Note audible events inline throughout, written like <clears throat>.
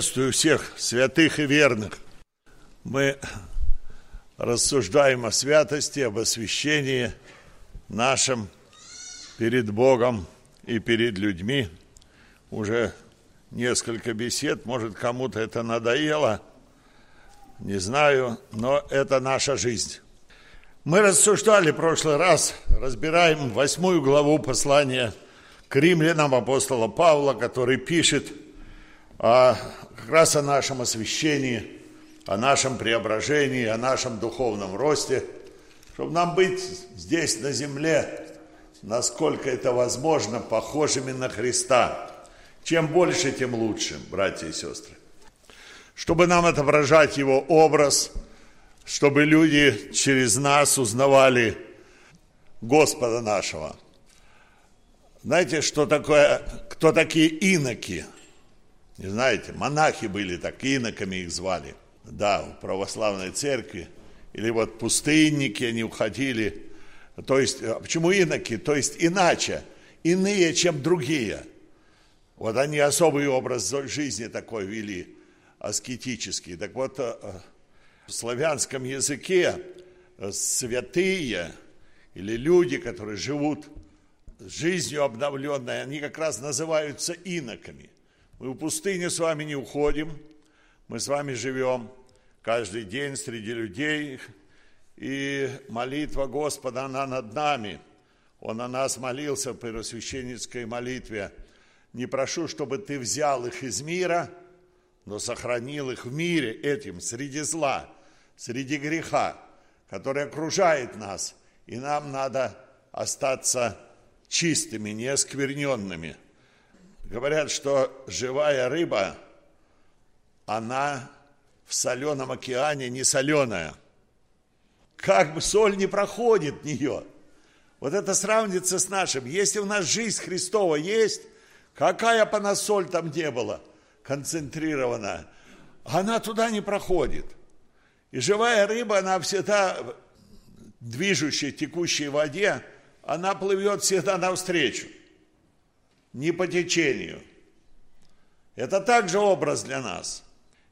Приветствую всех святых и верных. Мы рассуждаем о святости, об освящении нашем перед Богом и перед людьми. Уже несколько бесед, может, кому-то это надоело, не знаю, но это наша жизнь. Мы рассуждали в прошлый раз, разбираем восьмую главу послания к римлянам апостола Павла, который пишет – а как раз о нашем освящении, о нашем преображении, о нашем духовном росте, чтобы нам быть здесь, на земле, насколько это возможно, похожими на Христа. Чем больше, тем лучше, братья и сестры. Чтобы нам отображать Его образ, чтобы люди через нас узнавали Господа нашего. Знаете, что такое, кто такие иноки – не знаете, монахи были так, иноками их звали. Да, в православной церкви. Или вот пустынники, они уходили. То есть, а почему иноки? То есть иначе, иные, чем другие. Вот они особый образ жизни такой вели, аскетический. Так вот, э, в славянском языке э, святые или люди, которые живут жизнью обновленной, они как раз называются иноками – мы в пустыне с вами не уходим, мы с вами живем каждый день среди людей, и молитва Господа, она над нами. Он о нас молился в первосвященницкой молитве. Не прошу, чтобы ты взял их из мира, но сохранил их в мире этим, среди зла, среди греха, который окружает нас. И нам надо остаться чистыми, неоскверненными – Говорят, что живая рыба, она в соленом океане не соленая. Как бы соль не проходит в нее. Вот это сравнится с нашим. Если у нас жизнь Христова есть, какая бы она соль там не была, концентрированная, она туда не проходит. И живая рыба, она всегда движущей, текущей воде, она плывет всегда навстречу не по течению. Это также образ для нас.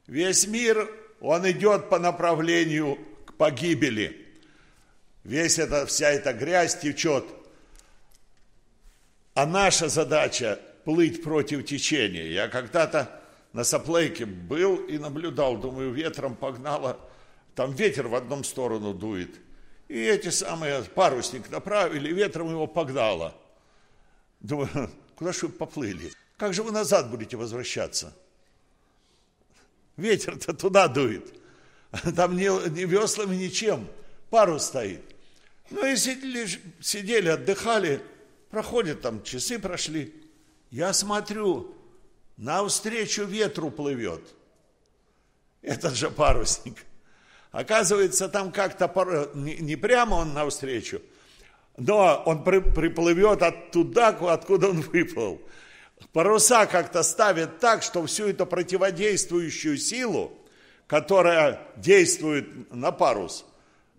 Весь мир, он идет по направлению к погибели. Весь это, вся эта грязь течет. А наша задача плыть против течения. Я когда-то на Соплейке был и наблюдал, думаю, ветром погнало. Там ветер в одну сторону дует. И эти самые парусник направили, ветром его погнало. Думаю, Куда же вы поплыли? Как же вы назад будете возвращаться? Ветер-то туда дует. Там ни, ни веслами, ничем. Парус стоит. Ну и сидели, сидели, отдыхали. Проходят там, часы прошли. Я смотрю, навстречу ветру плывет. Этот же парусник. Оказывается, там как-то не, не прямо он навстречу, но он при, приплывет оттуда, откуда он выплыл. Паруса как-то ставят так, что всю эту противодействующую силу, которая действует на парус,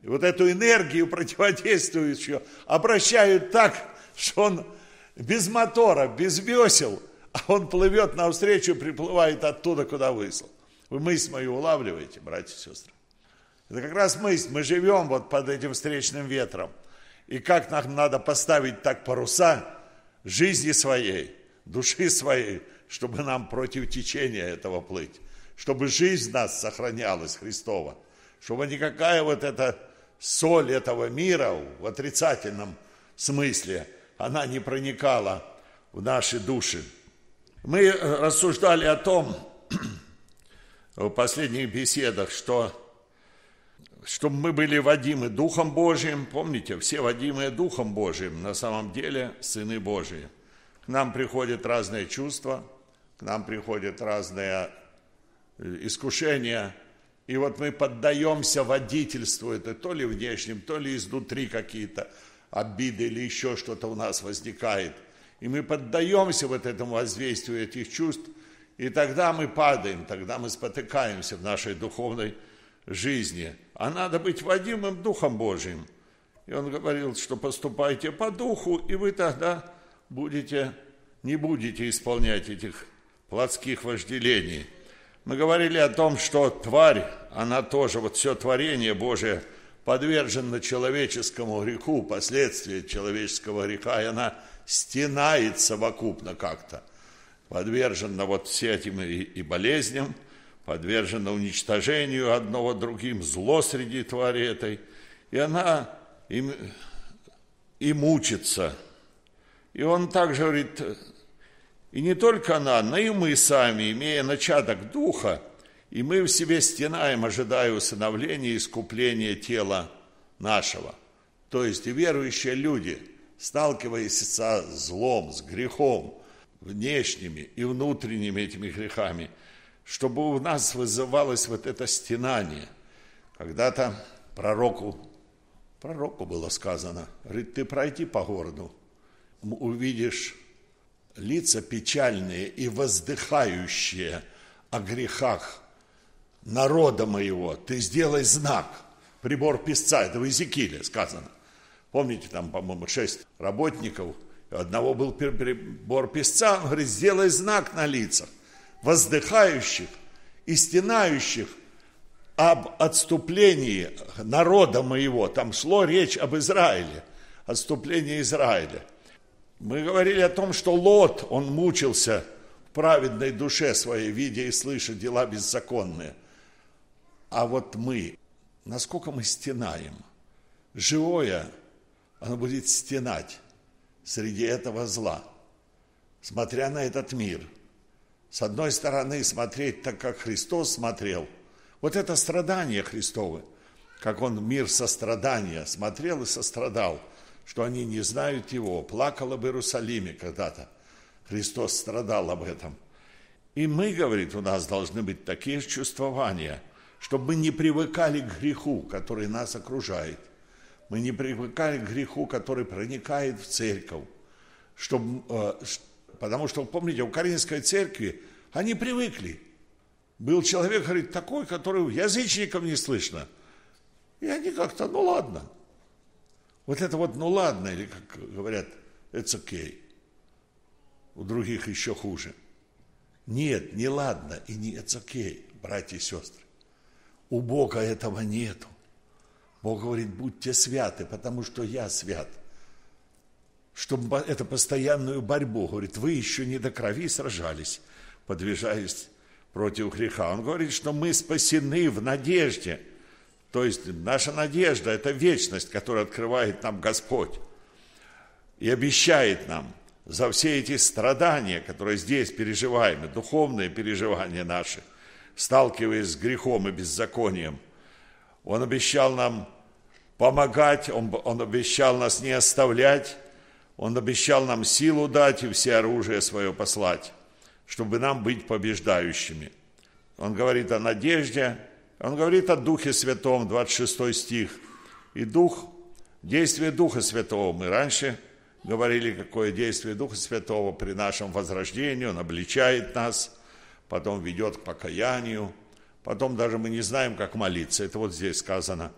и вот эту энергию противодействующую обращают так, что он без мотора, без весел, а он плывет навстречу, приплывает оттуда, куда выслал. Вы мысль мою улавливаете, братья и сестры? Это как раз мысль, мы живем вот под этим встречным ветром – и как нам надо поставить так паруса жизни своей, души своей, чтобы нам против течения этого плыть, чтобы жизнь нас сохранялась Христова, чтобы никакая вот эта соль этого мира в отрицательном смысле, она не проникала в наши души. Мы рассуждали о том <clears throat> в последних беседах, что чтобы мы были водимы Духом Божиим. Помните, все водимые Духом Божиим на самом деле сыны Божии. К нам приходят разные чувства, к нам приходят разные э, искушения, и вот мы поддаемся водительству, это то ли внешним, то ли изнутри какие-то обиды или еще что-то у нас возникает. И мы поддаемся вот этому воздействию этих чувств, и тогда мы падаем, тогда мы спотыкаемся в нашей духовной жизни, а надо быть водимым Духом Божиим. И он говорил, что поступайте по духу, и вы тогда будете, не будете исполнять этих плотских вожделений. Мы говорили о том, что тварь, она тоже, вот все творение Божие подвержено человеческому греху, последствия человеческого греха, и она стенает совокупно как-то. Подвержена вот всем этим и, и болезням, подвержена уничтожению одного другим, зло среди твари этой. И она им, и мучится. И он также говорит, и не только она, но и мы сами, имея начаток духа, и мы в себе стенаем, ожидая усыновления и искупления тела нашего. То есть и верующие люди, сталкиваясь со злом, с грехом, внешними и внутренними этими грехами, чтобы у нас вызывалось вот это стенание. Когда-то пророку, пророку было сказано, говорит, ты пройди по городу, увидишь лица печальные и воздыхающие о грехах народа моего, ты сделай знак, прибор писца, это в Иезекииле сказано. Помните, там, по-моему, шесть работников, одного был прибор писца, он говорит, сделай знак на лицах, воздыхающих и стенающих об отступлении народа моего. Там шло речь об Израиле, отступлении Израиля – мы говорили о том, что Лот, он мучился в праведной душе своей, видя и слыша дела беззаконные. А вот мы, насколько мы стенаем, живое, оно будет стенать среди этого зла, смотря на этот мир. С одной стороны, смотреть так, как Христос смотрел. Вот это страдание Христовы, как Он мир сострадания смотрел и сострадал – что они не знают Его. Плакала в Иерусалиме когда-то. Христос страдал об этом. И мы, говорит, у нас должны быть такие чувствования, чтобы мы не привыкали к греху, который нас окружает. Мы не привыкали к греху, который проникает в церковь. Чтобы, э, потому что, помните, у Каринской церкви они привыкли. Был человек, говорит, такой, который язычникам не слышно. И они как-то, ну ладно, вот это вот, ну ладно, или как говорят, it's okay. У других еще хуже. Нет, не ладно и не it's okay, братья и сестры. У Бога этого нету. Бог говорит, будьте святы, потому что я свят. Чтобы это постоянную борьбу, говорит, вы еще не до крови сражались, подвижаясь против греха. Он говорит, что мы спасены в надежде – то есть наша надежда – это вечность, которую открывает нам Господь и обещает нам за все эти страдания, которые здесь переживаем, и духовные переживания наши, сталкиваясь с грехом и беззаконием. Он обещал нам помогать, он, он обещал нас не оставлять, он обещал нам силу дать и все оружие свое послать, чтобы нам быть побеждающими. Он говорит о надежде, он говорит о Духе Святом, 26 стих. И Дух, действие Духа Святого. Мы раньше говорили, какое действие Духа Святого при нашем возрождении. Он обличает нас, потом ведет к покаянию. Потом даже мы не знаем, как молиться. Это вот здесь сказано.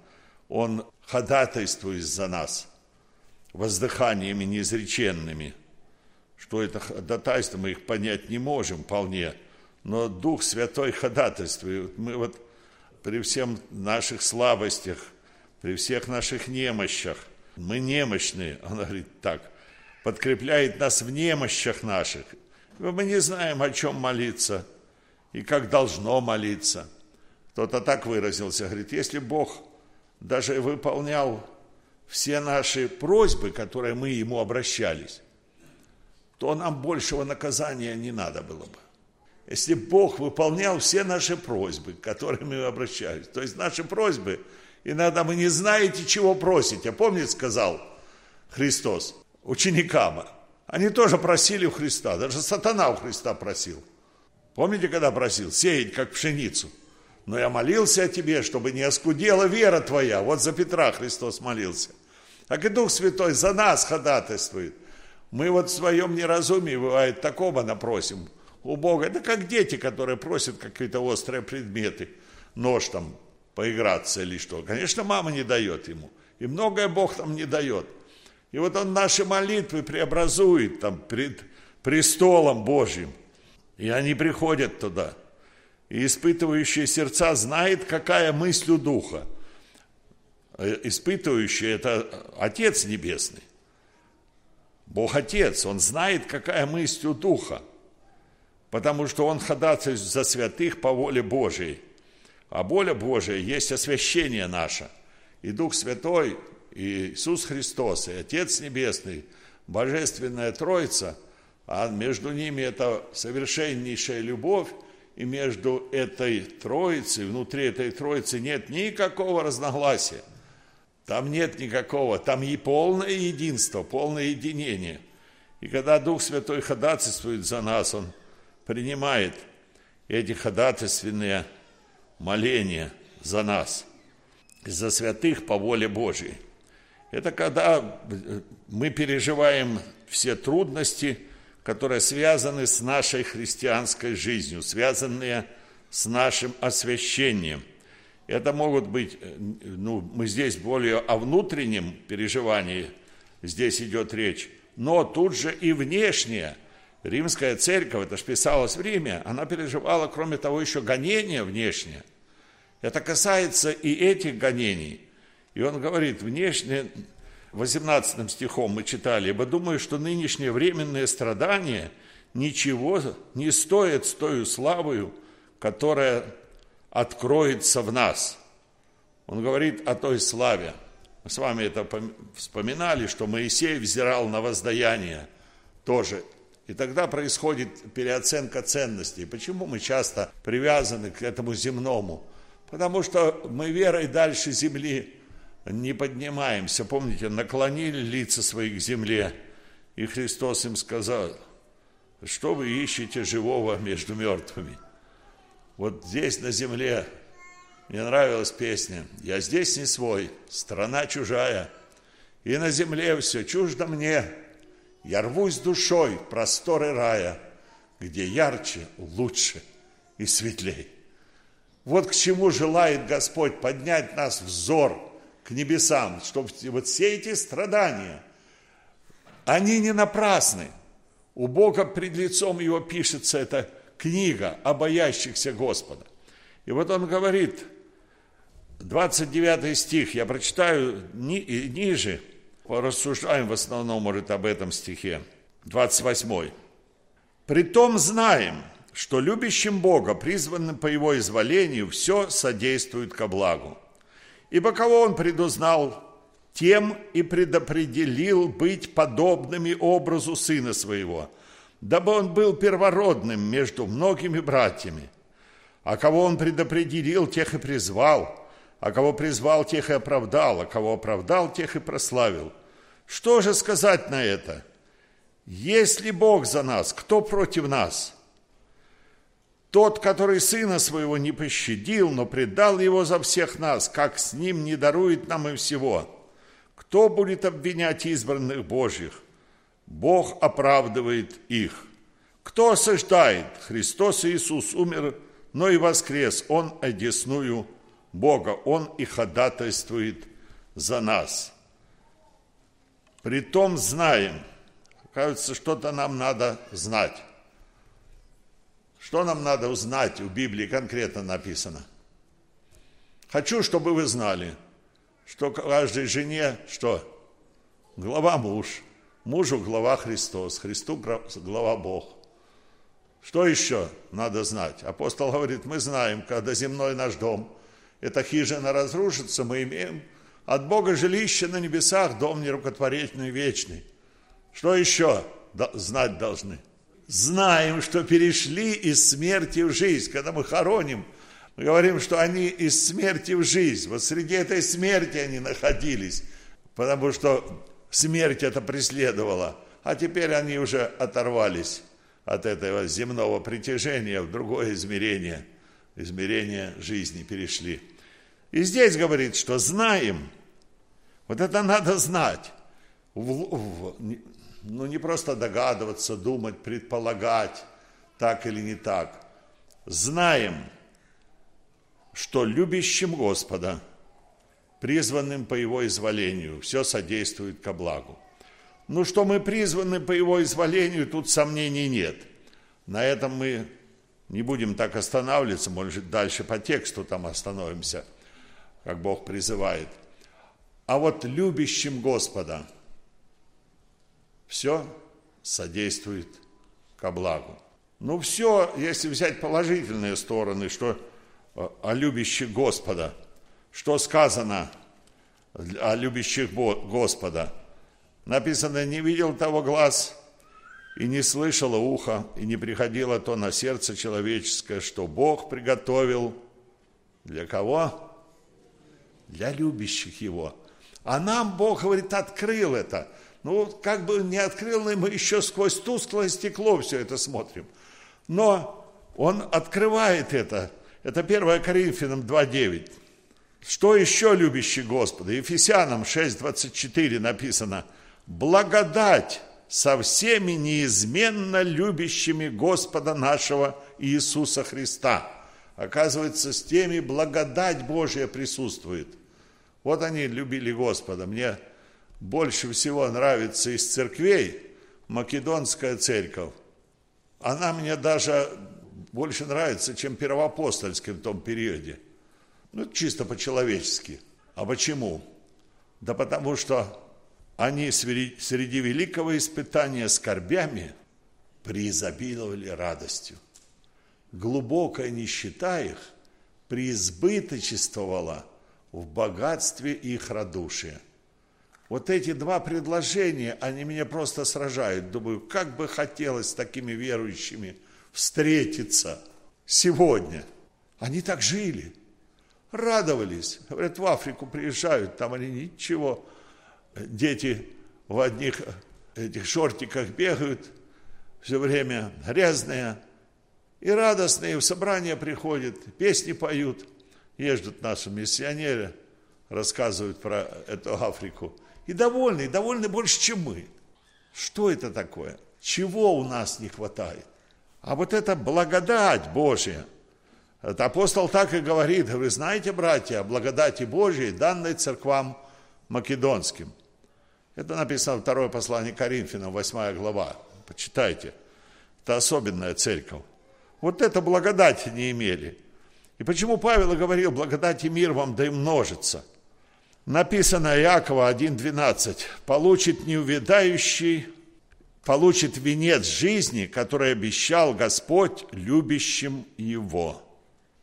Он ходатайствует за нас воздыханиями неизреченными. Что это ходатайство, мы их понять не можем вполне. Но Дух Святой ходатайствует. Мы вот при всем наших слабостях, при всех наших немощах. Мы немощные, <laughs> он говорит так, подкрепляет нас в немощах наших. Мы не знаем, о чем молиться и как должно молиться. Кто-то так выразился, говорит, если Бог даже выполнял все наши просьбы, которые мы Ему обращались, то нам большего наказания не надо было бы если Бог выполнял все наши просьбы, к мы обращались. То есть наши просьбы, иногда мы не знаете, чего просить. А помните, сказал Христос ученикам, они тоже просили у Христа, даже сатана у Христа просил. Помните, когда просил? Сеять, как пшеницу. Но я молился о тебе, чтобы не оскудела вера твоя. Вот за Петра Христос молился. Так и Дух Святой за нас ходатайствует. Мы вот в своем неразумии, бывает, такого напросим – у Бога. Это как дети, которые просят какие-то острые предметы, нож там, поиграться или что. Конечно, мама не дает ему. И многое Бог там не дает. И вот он наши молитвы преобразует там пред престолом Божьим. И они приходят туда. и испытывающий сердца знает, какая мысль у Духа. Э, испытывающий – это Отец Небесный. Бог Отец, Он знает, какая мысль у Духа, потому что Он ходатайствует за святых по воле Божией. А воля Божия есть освящение наше. И Дух Святой, и Иисус Христос, и Отец Небесный, Божественная Троица, а между ними это совершеннейшая любовь, и между этой Троицей, внутри этой Троицы нет никакого разногласия. Там нет никакого, там и полное единство, полное единение. И когда Дух Святой ходатайствует за нас, Он принимает эти ходатайственные моления за нас, за святых по воле Божьей. Это когда мы переживаем все трудности, которые связаны с нашей христианской жизнью, связанные с нашим освящением – это могут быть, э, ну, мы здесь более о внутреннем переживании, здесь идет речь, но тут же и внешнее. Римская церковь, это же писалось в Риме, она переживала, кроме того, еще гонения внешнее. Это касается и этих гонений. И он говорит, внешне, 18 стихом мы читали, «Ибо думаю, что нынешние временные страдания ничего не стоят с той славою, которая откроется в нас. Он говорит о той славе. Мы с вами это вспоминали, что Моисей взирал на воздаяние тоже. И тогда происходит переоценка ценностей. Почему мы часто привязаны к этому земному? Потому что мы верой дальше земли не поднимаемся. Помните, наклонили лица свои к земле, и Христос им сказал, что вы ищете живого между мертвыми? Вот здесь на земле мне нравилась песня «Я здесь не свой, страна чужая, и на земле все чуждо мне, я рвусь душой в просторы рая, где ярче, лучше и светлей». Вот к чему желает Господь поднять нас взор к небесам, чтобы вот все эти страдания, они не напрасны. У Бога пред лицом Его пишется это – книга о боящихся Господа. И вот он говорит, 29 стих, я прочитаю ни, ниже, рассуждаем в основном, может, об этом стихе, 28. «Притом знаем, что любящим Бога, призванным по Его изволению, все содействует ко благу. Ибо кого Он предузнал, тем и предопределил быть подобными образу Сына Своего – дабы он был первородным между многими братьями. А кого он предопределил, тех и призвал, а кого призвал, тех и оправдал, а кого оправдал, тех и прославил. Что же сказать на это? Если Бог за нас, кто против нас? Тот, который сына своего не пощадил, но предал его за всех нас, как с ним не дарует нам и всего. Кто будет обвинять избранных Божьих? Бог оправдывает их. Кто осуждает? Христос Иисус умер, но и воскрес. Он одесную Бога. Он и ходатайствует за нас. Притом знаем, кажется, что-то нам надо знать. Что нам надо узнать? В Библии конкретно написано. Хочу, чтобы вы знали, что каждой жене, что? Глава муж – Мужу глава Христос, Христу глава Бог. Что еще надо знать? Апостол говорит, мы знаем, когда земной наш дом, эта хижина разрушится, мы имеем от Бога жилище на небесах, дом нерукотворительный, вечный. Что еще знать должны? Знаем, что перешли из смерти в жизнь. Когда мы хороним, мы говорим, что они из смерти в жизнь. Вот среди этой смерти они находились, потому что смерть это преследовала, а теперь они уже оторвались от этого земного притяжения в другое измерение, измерение жизни перешли. И здесь говорит, что знаем, вот это надо знать, ну не просто догадываться, думать, предполагать, так или не так. Знаем, что любящим Господа – призванным по Его изволению. Все содействует ко благу. Ну, что мы призваны по Его изволению, тут сомнений нет. На этом мы Не будем так останавливаться, может, дальше по тексту там остановимся, как Бог призывает. А вот любящим Господа все содействует ко благу. Ну все, если взять положительные стороны, что э, о любящих Господа, что сказано о любящих Господа. Написано, не видел того глаз, и не слышало ухо, и не приходило то на сердце человеческое, что Бог приготовил для кого? Для любящих Его. А нам Бог, говорит, открыл это. Ну, как бы не открыл, мы еще сквозь тусклое стекло все это смотрим. Но Он открывает это. Это 1 Коринфянам 2.9. Что еще любящий Господа? Ефесянам 6.24 написано. Благодать со всеми неизменно любящими Господа нашего Иисуса Христа. Оказывается, с теми благодать Божья присутствует. Вот они любили Господа. Мне больше всего нравится из церквей Македонская церковь. Она мне даже больше нравится, чем Первоапостольская в том периоде. Ну, чисто по-человечески. А почему? Да потому что они среди великого испытания скорбями преизобиловали радостью. Глубокая нищета их преизбыточествовала в богатстве их радушия. Вот эти два предложения, они меня просто сражают. Думаю, как бы хотелось с такими верующими встретиться сегодня. Они так жили, радовались. Говорят, в Африку приезжают, там они ничего дети в одних этих шортиках бегают, все время грязные и радостные, в собрание приходят, песни поют, езжут наши миссионеры, рассказывают про эту Африку. И довольны, и довольны больше, чем мы. Что это такое? Чего у нас не хватает? А вот это благодать Божья. Это апостол так и говорит, вы знаете, братья, о благодати Божьей, данной церквам македонским. Это написано второе послание Коринфянам, 8 глава. Почитайте. Это особенная церковь. Вот это благодать не имели. И почему Павел говорил, благодать и мир вам да и множится? Написано Иакова 1.12. Получит неувядающий, получит венец жизни, который обещал Господь любящим его.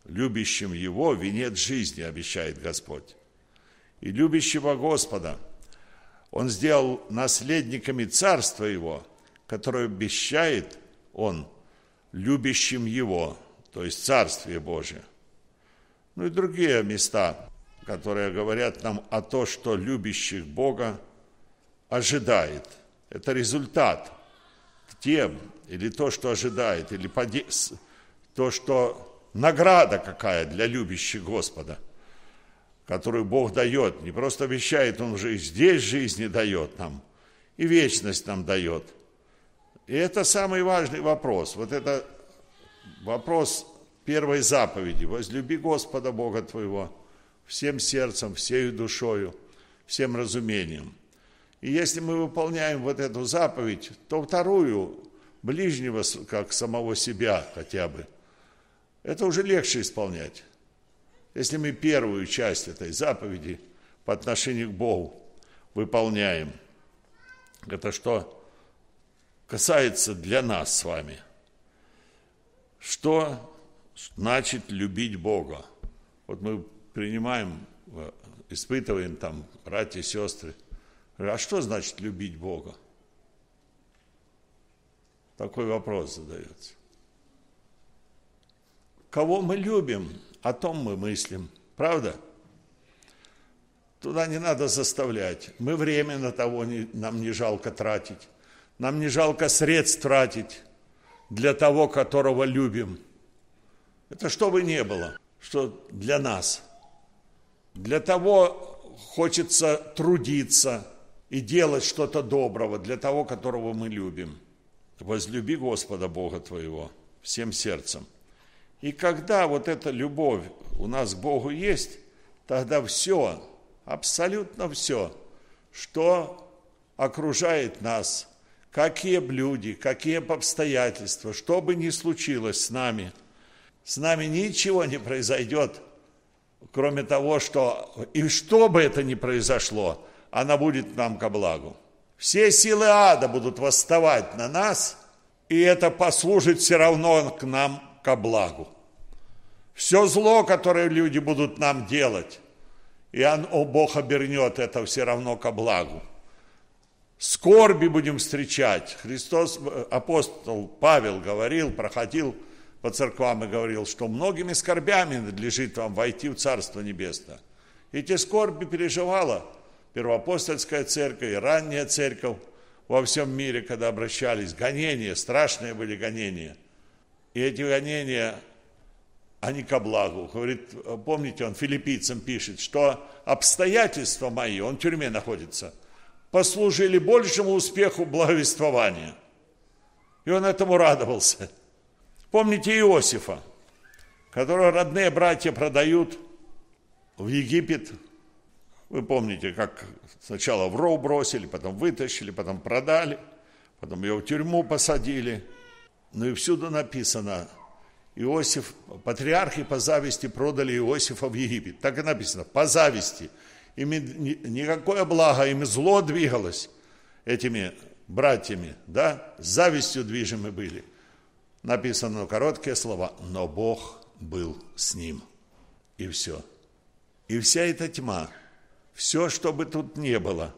Любящим его венец жизни обещает Господь. И любящего Господа – он сделал наследниками царства его, которое обещает он любящим его, то есть Царствие Божие. Ну и другие места, которые говорят нам о том, что любящих Бога ожидает. Это результат тем, или то, что ожидает, или то, что награда какая для любящих Господа – которую Бог дает. Не просто обещает, Он уже и здесь жизни дает нам, и вечность нам дает. И это самый важный вопрос. Вот это вопрос первой заповеди. Возлюби Господа Бога твоего всем сердцем, всею душою, всем разумением. И если мы выполняем вот эту заповедь, то вторую, ближнего, как самого себя хотя бы, это уже легче исполнять. Если мы первую часть этой заповеди по отношению к Богу выполняем, это что касается для нас с вами. Что значит любить Бога? Вот мы принимаем, испытываем там братья и сестры. А что значит любить Бога? Такой вопрос задается. Кого мы любим? о том мы мыслим. Правда? Туда не надо заставлять. Мы время на того не, нам не жалко тратить. Нам не жалко средств тратить для того, которого любим. Это что бы ни было, что для нас. Для того хочется трудиться и делать что-то доброго для того, которого мы любим. Возлюби Господа Бога твоего всем сердцем – и когда вот эта любовь у нас к Богу есть, тогда все, абсолютно все, что окружает нас, какие блюди, какие обстоятельства, что бы ни случилось с нами, с нами ничего не произойдет, кроме того, что и что бы это ни произошло, она будет нам ко благу. Все силы ада будут восставать на нас, и это послужит все равно к нам ко благу. Все зло, которое люди будут нам делать, и он, о, Бог обернет это все равно ко благу. Скорби будем встречать. Христос, апостол Павел говорил, проходил по церквам и говорил, что многими скорбями надлежит вам войти в Царство Небесное. Эти скорби переживала первоапостольская церковь и ранняя церковь во всем мире, когда обращались. Гонения, страшные были гонения. И эти гонения, они ко благу. Говорит, помните, он филиппийцам пишет, что обстоятельства мои, он в тюрьме находится, послужили большему успеху благовествования. И он этому радовался. Помните Иосифа, которого родные братья продают в Египет. Вы помните, как сначала в ров бросили, потом вытащили, потом продали, потом его в тюрьму посадили. Ну и всюду написано, Иосиф, патриархи по зависти продали Иосифа в Египет. Так и написано, по зависти. Ими никакое благо, им зло двигалось этими братьями, да, с завистью движимы были – написано короткие слова, но Бог был с ним. И все. И вся эта тьма, все, что бы тут не было,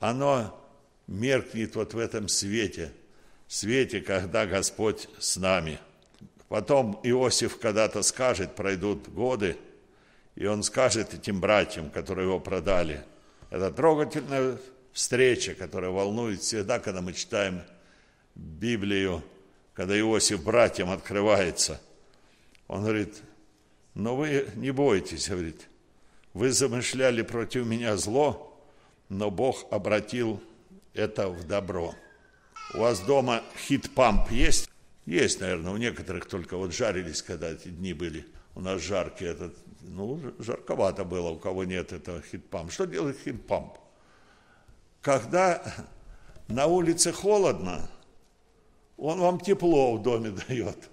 оно меркнет вот в этом свете, свете, когда Господь с нами. Потом Иосиф когда-то скажет, пройдут годы, и он скажет этим братьям, которые его продали, это трогательная встреча, которая волнует всегда, когда мы читаем Библию, когда Иосиф братьям открывается, он говорит, но вы не бойтесь, говорит, вы замышляли против меня зло, но Бог обратил это в добро. У вас дома хит-памп есть? Есть, наверное, у некоторых только вот жарились, когда эти дни были. У нас жаркие, этот, ну, жарковато было, у кого нет этого хит-памп. Что делает хит-памп? Когда на улице холодно, он вам тепло в доме <laughs> дает.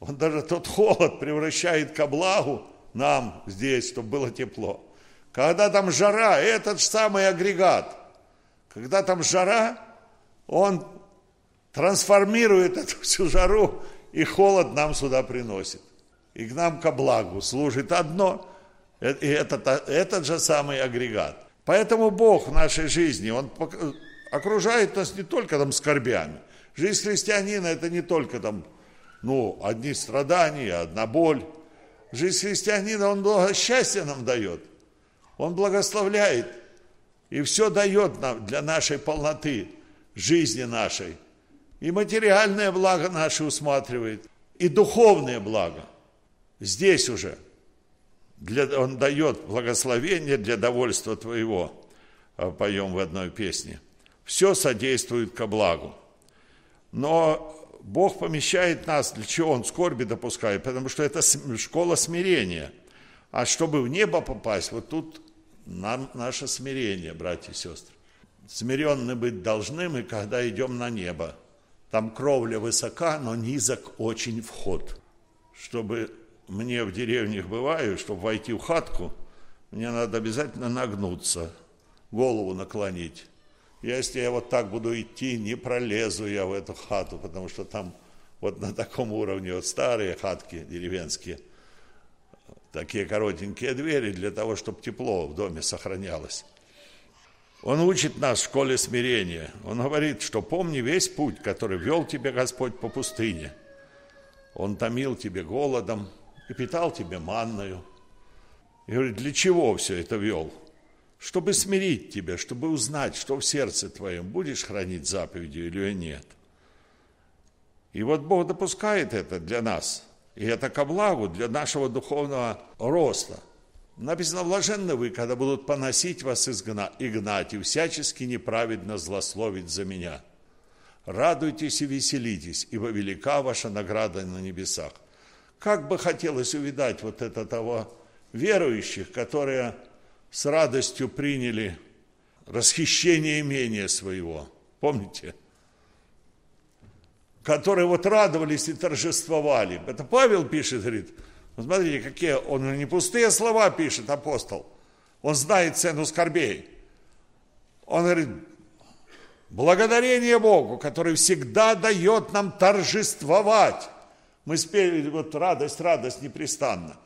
Он даже тот холод превращает ко благу нам здесь, чтобы было тепло. Когда там жара, этот самый агрегат, когда там жара, он трансформирует эту всю жару, и холод нам сюда приносит. И к нам ко благу служит одно, и этот, этот же самый агрегат. Поэтому Бог в нашей жизни, Он окружает нас не только там скорбями, Жизнь христианина – это не только там, ну, одни страдания, одна боль. Жизнь христианина, он много счастья нам дает. Он благословляет и все дает нам для нашей полноты жизни нашей. И материальное благо наше усматривает, и духовное благо. Здесь уже для, он дает благословение для довольства твоего, а, поем в одной песне. Все содействует ко благу. Но Бог помещает нас, для чего Он скорби допускает? Потому что это школа смирения. А чтобы в небо попасть, вот тут нам наше смирение, братья и сестры. Смиренны быть должны мы, когда идем на небо. Там кровля высока, но низок очень вход. Чтобы мне в деревнях бываю, чтобы войти в хатку, мне надо обязательно нагнуться, голову наклонить. Если я вот так буду идти, не пролезу я в эту хату, потому что там вот на таком уровне вот старые хатки деревенские, такие коротенькие двери для того, чтобы тепло в доме сохранялось. Он учит нас в школе смирения. Он говорит, что помни весь путь, который вел тебе Господь по пустыне. Он томил тебе голодом и питал тебе манною. И говорит, для чего все это вел? чтобы смирить тебя, чтобы узнать, что в сердце твоем, будешь хранить заповеди или нет. И вот Бог допускает это для нас, и это ко благу для нашего духовного роста. Написано, блаженны вы, когда будут поносить вас изгна, и гнать, и всячески неправедно злословить за меня. Радуйтесь и веселитесь, ибо велика ваша награда на небесах. Как бы хотелось увидать вот это того верующих, которые с радостью приняли расхищение имения своего. Помните? которые вот радовались и торжествовали. Это Павел пишет, говорит, смотрите, какие, он не пустые слова пишет, апостол. Он знает цену скорбей. Он говорит, благодарение Богу, который всегда дает нам торжествовать. Мы спели вот радость, радость непрестанно.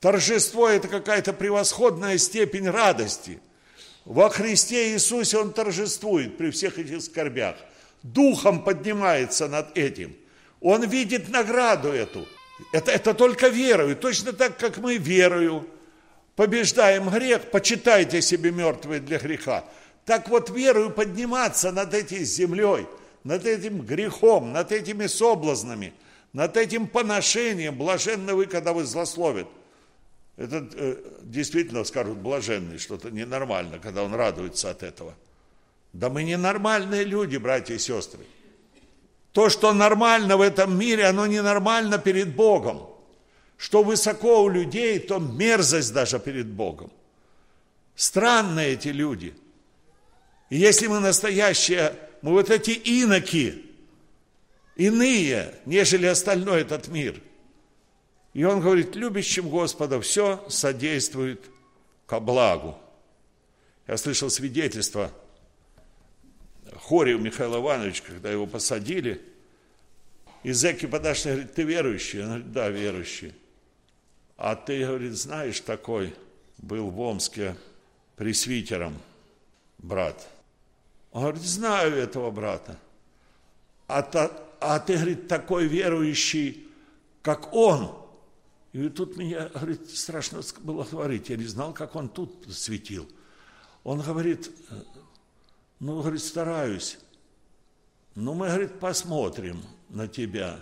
Торжество – это какая-то превосходная степень радости. Во Христе Иисусе Он торжествует при всех этих скорбях. Духом поднимается над этим. Он видит награду эту. Это, это только верою. Точно так, как мы верою побеждаем грех, почитайте себе мертвые для греха. Так вот, верою подниматься над этой землей, над этим грехом, над этими соблазнами, над этим поношением, блаженны вы, когда вы злословят. Это э, действительно скажут блаженный, что-то ненормально, когда он радуется от этого. Да мы ненормальные люди, братья и сестры. То, что нормально в этом мире, оно ненормально перед Богом. Что высоко у людей, то мерзость даже перед Богом. Странные эти люди. И если мы настоящие, мы вот эти иноки, иные, нежели остальной этот мир – и он говорит, любящим Господа все содействует ко благу. Я слышал свидетельство Хорев Михаил Иванович, когда его посадили, и зэки подошли, говорит, ты верующий? Он говорит, да, верующий. А ты, говорит, знаешь, такой был в Омске пресвитером брат. Он говорит, знаю этого брата. А, та, а ты, говорит, такой верующий, как он. И тут меня, говорит, страшно было говорить, я не знал, как он тут светил. Он говорит, ну, говорит, стараюсь. Ну, мы, говорит, посмотрим на тебя.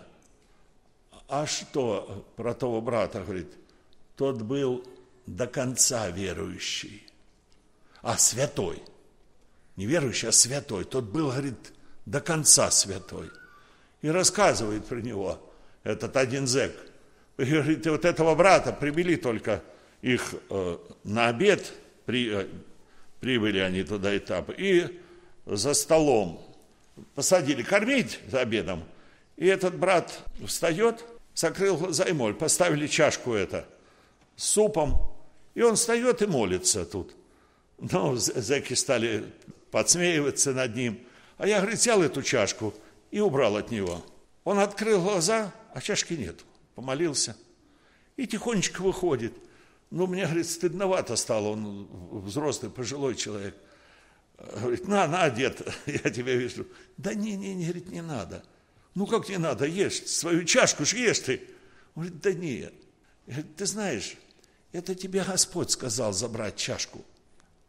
А что про того брата, говорит, тот был до конца верующий, а святой. Не верующий, а святой. Тот был, говорит, до конца святой. И рассказывает про него этот один зэк – вы говорите, вот этого брата привели только их э, на обед, при, э, прибыли они туда этап, и за столом посадили кормить за обедом. И этот брат встает, закрыл глаза и моль, поставили чашку это с супом, и он встает и молится тут. Ну, зэки стали подсмеиваться над ним. А я, говорит, взял эту чашку и убрал от него. Он открыл глаза, а чашки нету помолился и тихонечко выходит. Ну, мне, говорит, стыдновато стало, он взрослый, пожилой человек. Говорит, на, на, дед, <laughs> я тебя вижу. Да не, не, не, говорит, не надо. Ну, как не надо, ешь, свою чашку ж ешь ты. Он говорит, да нет. Говорит, ты знаешь, это тебе Господь сказал забрать чашку.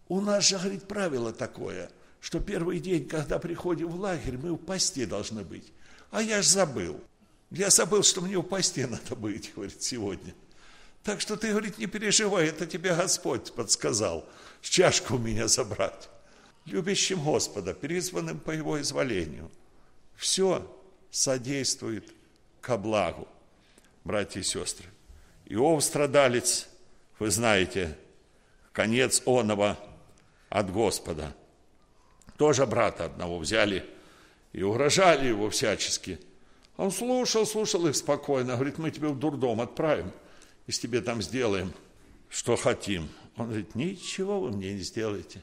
У нас же, говорит, правило такое, что первый день, когда приходим в лагерь, мы в посте должны быть. А я ж забыл. Я забыл, что мне упасть надо быть, <laughs> говорит, сегодня. Так что ты, говорит, не переживай, это тебе Господь подсказал, чашку у меня забрать. Любящим Господа, призванным по Его изволению. Все содействует ко благу, братья и сестры. Иов страдалец, вы знаете, конец оного от Господа. Тоже брата одного взяли и угрожали его всячески – он слушал, слушал их спокойно, говорит, мы тебя в дурдом отправим, и с тебе там сделаем, что хотим. Он говорит, ничего вы мне не сделаете.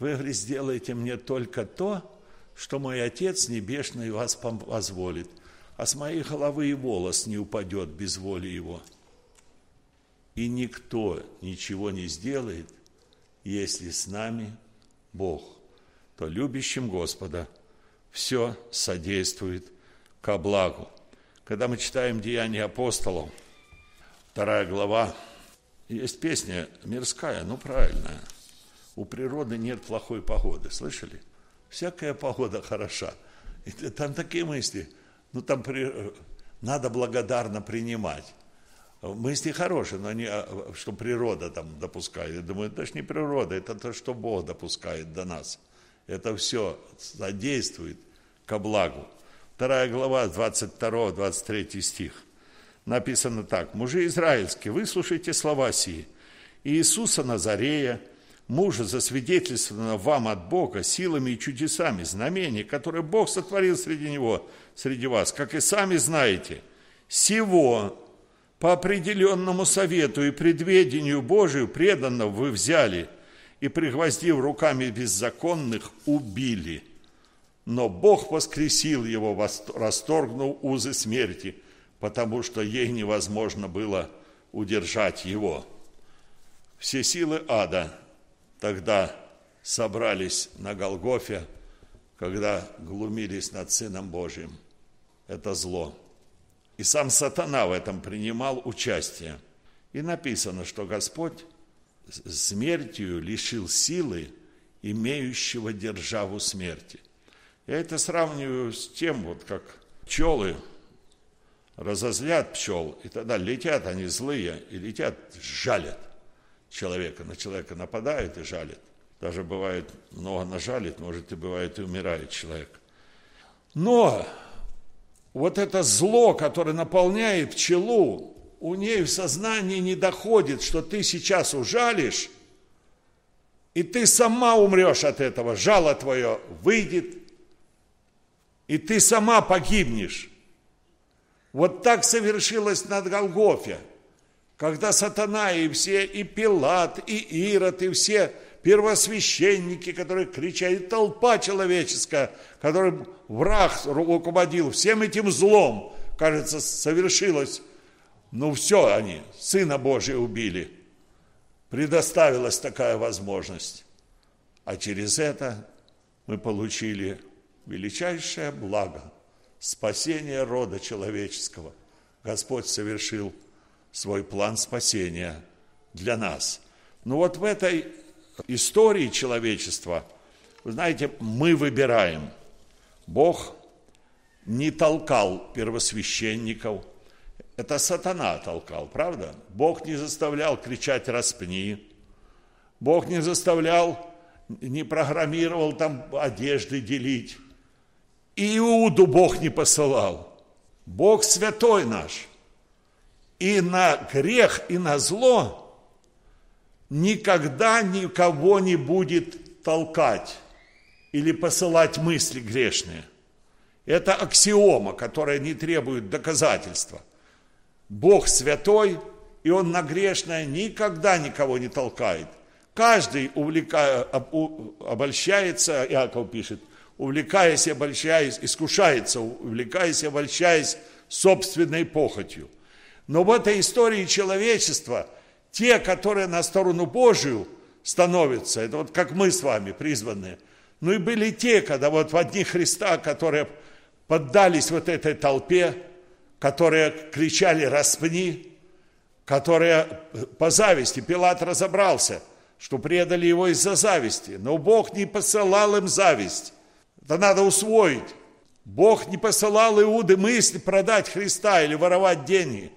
Вы, говорит, сделаете мне только то, что мой Отец Небесный вас позволит, а с моей головы и волос не упадет без воли Его. И никто ничего не сделает, если с нами Бог, то любящим Господа все содействует ко благу. Когда мы читаем Деяния апостолов, вторая глава, есть песня мирская, ну правильная. У природы нет плохой погоды, слышали? Всякая погода хороша. И там такие мысли, ну там при... надо благодарно принимать. Мысли хорошие, но не, а, что природа там допускает. Я думаю, это же не природа, это то, что Бог допускает до нас. Это все содействует ко благу. Вторая глава, 22-23 стих. Написано так. «Мужи израильские, выслушайте слова сии. Иисуса Назарея, мужа засвидетельствовано вам от Бога силами и чудесами, знамения, которые Бог сотворил среди него, среди вас, как и сами знаете. Сего по определенному совету и предведению Божию преданного вы взяли и, пригвоздив руками беззаконных, убили. Но Бог воскресил его, расторгнув узы смерти, потому что ей невозможно было удержать его. Все силы ада тогда собрались на Голгофе, когда глумились над Сыном Божьим. Это зло. И сам сатана в этом принимал участие. И написано, что Господь смертью лишил силы имеющего державу смерти. Я это сравниваю с тем, вот как пчелы разозлят пчел, и тогда летят они злые, и летят, жалят человека. На человека нападают и жалят. Даже бывает много нажалит, может и бывает и умирает человек. Но вот это зло, которое наполняет пчелу, у ней в сознании не доходит, что ты сейчас ужалишь, и ты сама умрешь от этого, жало твое выйдет, и ты сама погибнешь. Вот так совершилось над Голгофе, когда сатана и все, и Пилат, и Ирод, и все первосвященники, которые кричали, толпа человеческая, которым враг руководил, всем этим злом, кажется, совершилось. Ну все они, Сына Божия убили. Предоставилась такая возможность. А через это мы получили величайшее благо, спасение рода человеческого. Господь совершил свой план спасения для нас. Но вот в этой истории человечества, вы знаете, мы выбираем. Бог не толкал первосвященников, это сатана толкал, правда? Бог не заставлял кричать «распни», Бог не заставлял, не программировал там одежды делить. Иуду Бог не посылал. Бог святой наш. И на грех, и на зло никогда никого не будет толкать или посылать мысли грешные. Это аксиома, которая не требует доказательства. Бог святой, и Он на грешное никогда никого не толкает. Каждый увлекая, обольщается, Иаков пишет, увлекаясь и обольщаясь, искушается, увлекаясь и обольщаясь собственной похотью. Но в этой истории человечества – те, которые на сторону Божию становятся, это вот как мы с вами призванные. Ну и были те, когда вот в одни Христа, которые поддались вот этой толпе, которые кричали «распни», которые по зависти, Пилат разобрался, что предали его из-за зависти, но Бог не посылал им зависть. Это надо усвоить. Бог не посылал Иуды мысли продать Христа или воровать деньги.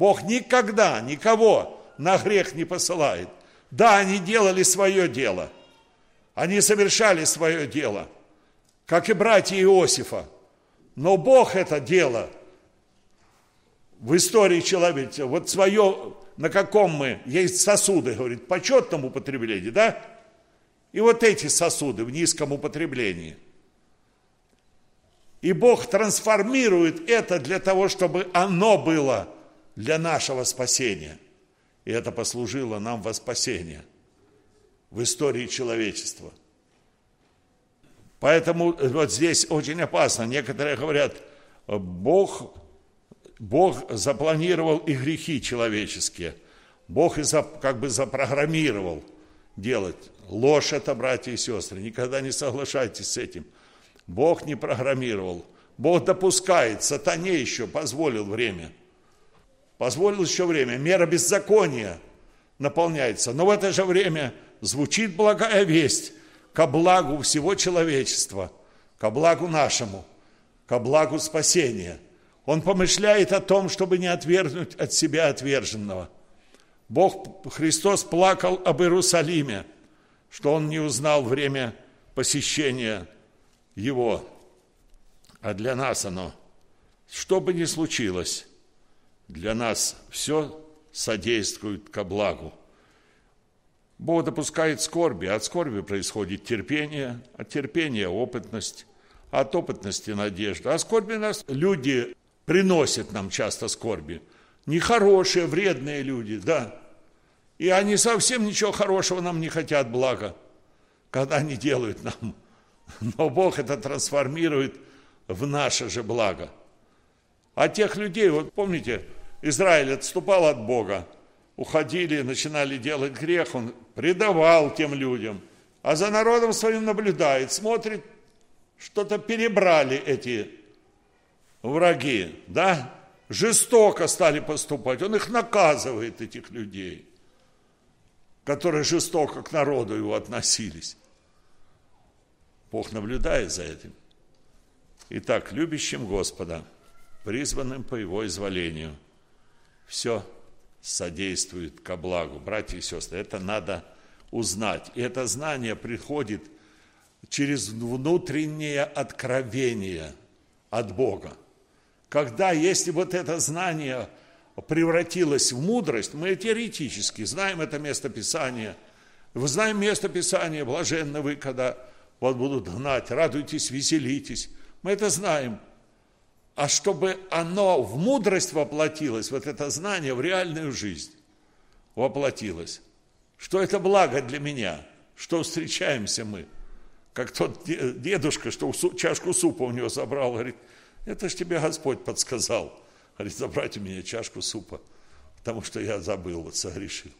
Бог никогда никого на грех не посылает. Да, они делали свое дело. Они совершали свое дело, как и братья Иосифа. Но Бог это дело в истории человечества, вот свое, на каком мы, есть сосуды, говорит, почетном употреблении, да? И вот эти сосуды в низком употреблении. И Бог трансформирует это для того, чтобы оно было для нашего спасения – и это послужило нам во спасение в истории человечества. Поэтому вот здесь очень опасно. Некоторые говорят, Бог, Бог запланировал и грехи человеческие. Бог и за, как бы запрограммировал делать. Ложь это, братья и сестры, никогда не соглашайтесь с этим. Бог не программировал. Бог допускает, сатане еще позволил время – позволил еще время, мера беззакония наполняется. Но в это же время звучит благая весть ко благу всего человечества, ко благу нашему, ко благу спасения. Он помышляет о том, чтобы не отвергнуть от себя отверженного. Бог, Христос плакал об Иерусалиме, что он не узнал время посещения его. А для нас оно, что бы ни случилось, для нас все содействует ко благу. Бог допускает скорби, от скорби происходит терпение, от терпения опытность, от опытности надежда. А скорби нас люди приносят нам часто скорби. Нехорошие, вредные люди, да. И они совсем ничего хорошего нам не хотят, блага, когда они делают нам. Но Бог это трансформирует в наше же благо. А тех людей, вот помните, Израиль отступал от Бога, уходили, начинали делать грех, он предавал тем людям, а за народом своим наблюдает, смотрит, что-то перебрали эти враги, да, жестоко стали поступать, он их наказывает, этих людей, которые жестоко к народу его относились. Бог наблюдает за этим. Итак, любящим Господа, призванным по Его изволению, все содействует ко благу. Братья и сестры, это надо узнать. И это знание приходит через внутреннее откровение от Бога. Когда, если вот это знание превратилось в мудрость, мы теоретически знаем это место Писания, вы знаем место Писания, блаженны вы, когда вас будут гнать, радуйтесь, веселитесь. Мы это знаем. А чтобы оно в мудрость воплотилось, вот это знание в реальную жизнь воплотилось, что это благо для меня, что встречаемся мы, как тот дедушка, что чашку супа у него забрал, говорит, это ж тебе Господь подсказал, говорит, забрать у меня чашку супа, потому что я забыл, вот согрешил.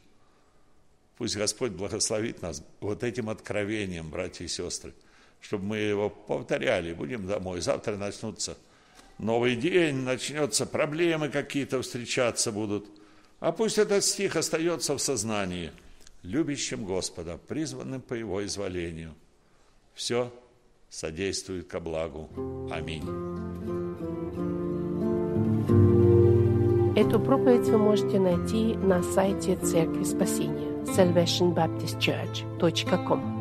Пусть Господь благословит нас вот этим откровением, братья и сестры, чтобы мы его повторяли. Будем домой. Завтра начнутся новый день, начнется, проблемы какие-то встречаться будут. А пусть этот стих остается в сознании. Любящим Господа, призванным по Его изволению. Все содействует ко благу. Аминь. Эту проповедь вы можете найти на сайте Церкви Спасения salvationbaptistchurch.com